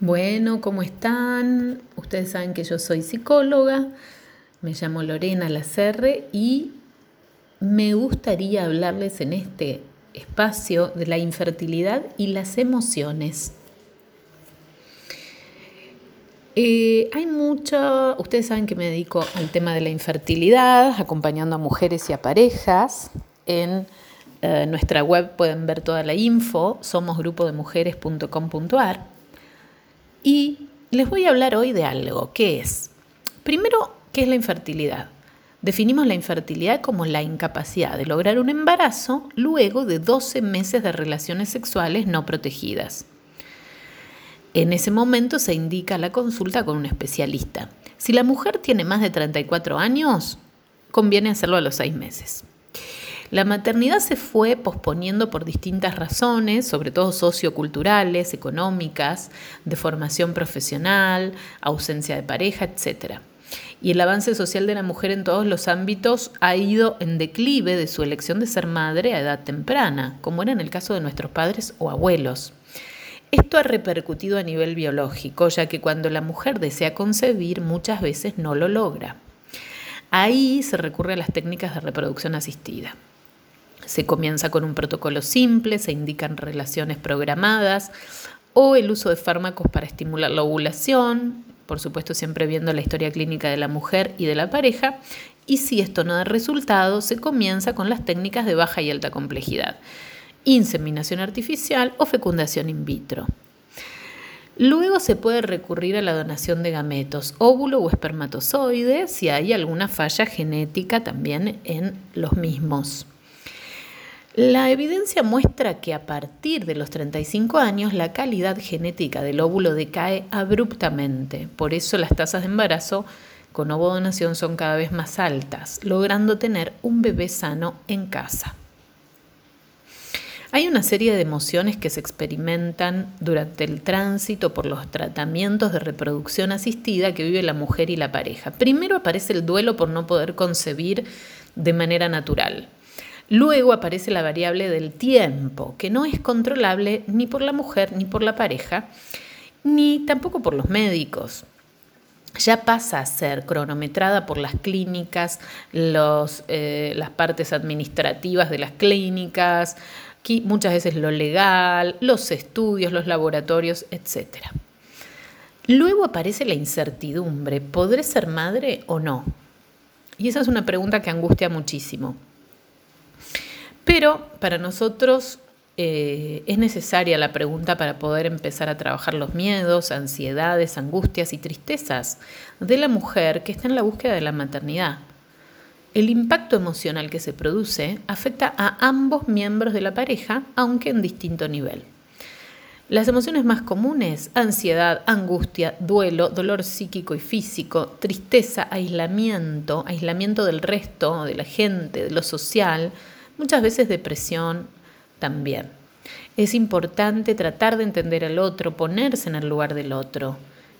Bueno, ¿cómo están? Ustedes saben que yo soy psicóloga, me llamo Lorena Lacerre y me gustaría hablarles en este espacio de la infertilidad y las emociones. Eh, hay mucho, ustedes saben que me dedico al tema de la infertilidad, acompañando a mujeres y a parejas. En eh, nuestra web pueden ver toda la info, somosgrupodemujeres.com.ar. Y les voy a hablar hoy de algo, ¿qué es? Primero, ¿qué es la infertilidad? Definimos la infertilidad como la incapacidad de lograr un embarazo luego de 12 meses de relaciones sexuales no protegidas. En ese momento se indica la consulta con un especialista. Si la mujer tiene más de 34 años, conviene hacerlo a los 6 meses. La maternidad se fue posponiendo por distintas razones, sobre todo socioculturales, económicas, de formación profesional, ausencia de pareja, etc. Y el avance social de la mujer en todos los ámbitos ha ido en declive de su elección de ser madre a edad temprana, como era en el caso de nuestros padres o abuelos. Esto ha repercutido a nivel biológico, ya que cuando la mujer desea concebir muchas veces no lo logra. Ahí se recurre a las técnicas de reproducción asistida. Se comienza con un protocolo simple, se indican relaciones programadas o el uso de fármacos para estimular la ovulación, por supuesto siempre viendo la historia clínica de la mujer y de la pareja, y si esto no da resultado, se comienza con las técnicas de baja y alta complejidad, inseminación artificial o fecundación in vitro. Luego se puede recurrir a la donación de gametos, óvulo o espermatozoide, si hay alguna falla genética también en los mismos. La evidencia muestra que a partir de los 35 años la calidad genética del óvulo decae abruptamente. Por eso las tasas de embarazo con ovodonación son cada vez más altas, logrando tener un bebé sano en casa. Hay una serie de emociones que se experimentan durante el tránsito por los tratamientos de reproducción asistida que vive la mujer y la pareja. Primero aparece el duelo por no poder concebir de manera natural. Luego aparece la variable del tiempo, que no es controlable ni por la mujer ni por la pareja, ni tampoco por los médicos. Ya pasa a ser cronometrada por las clínicas, eh, las partes administrativas de las clínicas, muchas veces lo legal, los estudios, los laboratorios, etc. Luego aparece la incertidumbre, ¿podré ser madre o no? Y esa es una pregunta que angustia muchísimo. Pero para nosotros eh, es necesaria la pregunta para poder empezar a trabajar los miedos, ansiedades, angustias y tristezas de la mujer que está en la búsqueda de la maternidad. El impacto emocional que se produce afecta a ambos miembros de la pareja, aunque en distinto nivel. Las emociones más comunes, ansiedad, angustia, duelo, dolor psíquico y físico, tristeza, aislamiento, aislamiento del resto, de la gente, de lo social, muchas veces depresión también. Es importante tratar de entender al otro, ponerse en el lugar del otro,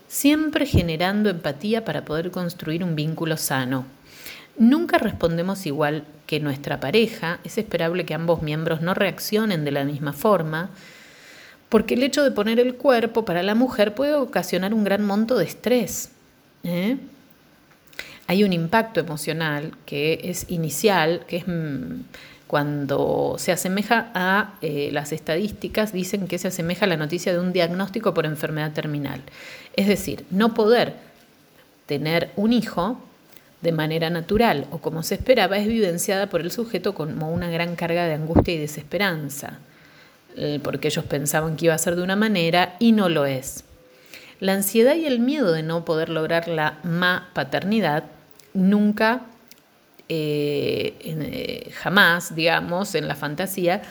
siempre generando empatía para poder construir un vínculo sano. Nunca respondemos igual que nuestra pareja, es esperable que ambos miembros no reaccionen de la misma forma, porque el hecho de poner el cuerpo para la mujer puede ocasionar un gran monto de estrés. ¿eh? Hay un impacto emocional que es inicial, que es mm, cuando se asemeja a eh, las estadísticas, dicen que se asemeja a la noticia de un diagnóstico por enfermedad terminal. Es decir, no poder tener un hijo de manera natural o como se esperaba es vivenciada por el sujeto como una gran carga de angustia y desesperanza, eh, porque ellos pensaban que iba a ser de una manera y no lo es. La ansiedad y el miedo de no poder lograr la ma paternidad nunca eh, eh, jamás, digamos, en la fantasía,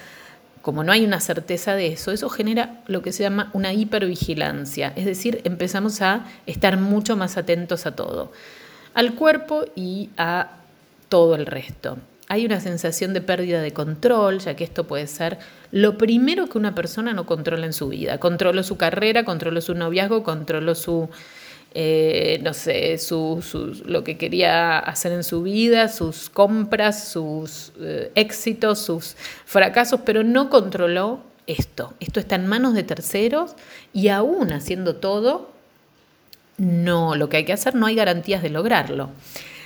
como no hay una certeza de eso, eso genera lo que se llama una hipervigilancia, es decir, empezamos a estar mucho más atentos a todo, al cuerpo y a todo el resto. Hay una sensación de pérdida de control, ya que esto puede ser lo primero que una persona no controla en su vida. Controlo su carrera, controlo su noviazgo, controlo su eh, no sé, lo que quería hacer en su vida, sus compras, sus eh, éxitos, sus fracasos, pero no controló esto. Esto está en manos de terceros y aún haciendo todo, no, lo que hay que hacer no hay garantías de lograrlo.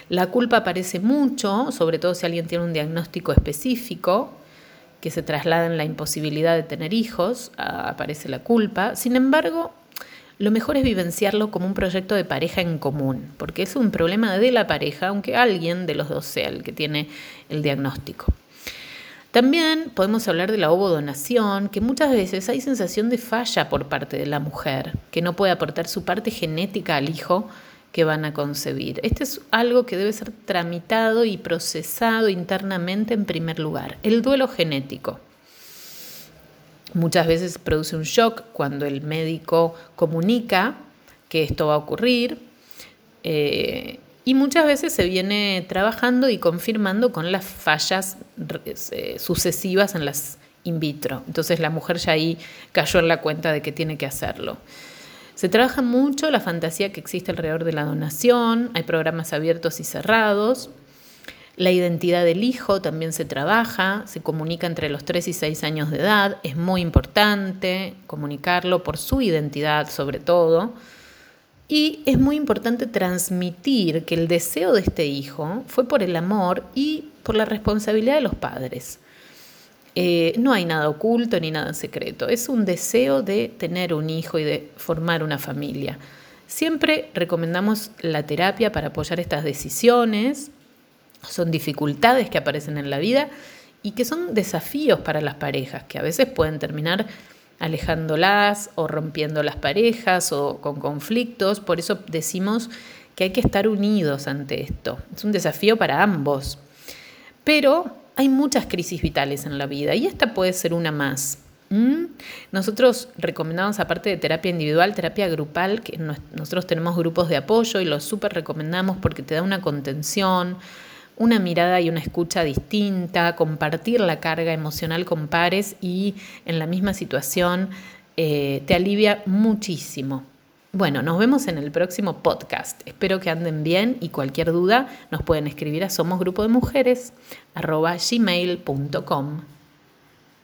La culpa aparece mucho, sobre todo si alguien tiene un diagnóstico específico que se traslada en la imposibilidad de tener hijos, aparece la culpa. Sin embargo, lo mejor es vivenciarlo como un proyecto de pareja en común, porque es un problema de la pareja, aunque alguien de los dos sea el que tiene el diagnóstico. También podemos hablar de la ovodonación, que muchas veces hay sensación de falla por parte de la mujer, que no puede aportar su parte genética al hijo que van a concebir. Este es algo que debe ser tramitado y procesado internamente en primer lugar. El duelo genético. Muchas veces produce un shock cuando el médico comunica que esto va a ocurrir. Eh, y muchas veces se viene trabajando y confirmando con las fallas eh, sucesivas en las in vitro. Entonces la mujer ya ahí cayó en la cuenta de que tiene que hacerlo. Se trabaja mucho la fantasía que existe alrededor de la donación, hay programas abiertos y cerrados. La identidad del hijo también se trabaja, se comunica entre los 3 y 6 años de edad, es muy importante comunicarlo por su identidad sobre todo. Y es muy importante transmitir que el deseo de este hijo fue por el amor y por la responsabilidad de los padres. Eh, no hay nada oculto ni nada secreto, es un deseo de tener un hijo y de formar una familia. Siempre recomendamos la terapia para apoyar estas decisiones, son dificultades que aparecen en la vida y que son desafíos para las parejas, que a veces pueden terminar alejándolas o rompiendo las parejas o con conflictos. Por eso decimos que hay que estar unidos ante esto. Es un desafío para ambos. Pero hay muchas crisis vitales en la vida y esta puede ser una más. Nosotros recomendamos, aparte de terapia individual, terapia grupal, que nosotros tenemos grupos de apoyo y los súper recomendamos porque te da una contención, una mirada y una escucha distinta, compartir la carga emocional con pares y en la misma situación eh, te alivia muchísimo. Bueno, nos vemos en el próximo podcast. Espero que anden bien y cualquier duda nos pueden escribir a somosgrupodemujeres.gmail.com.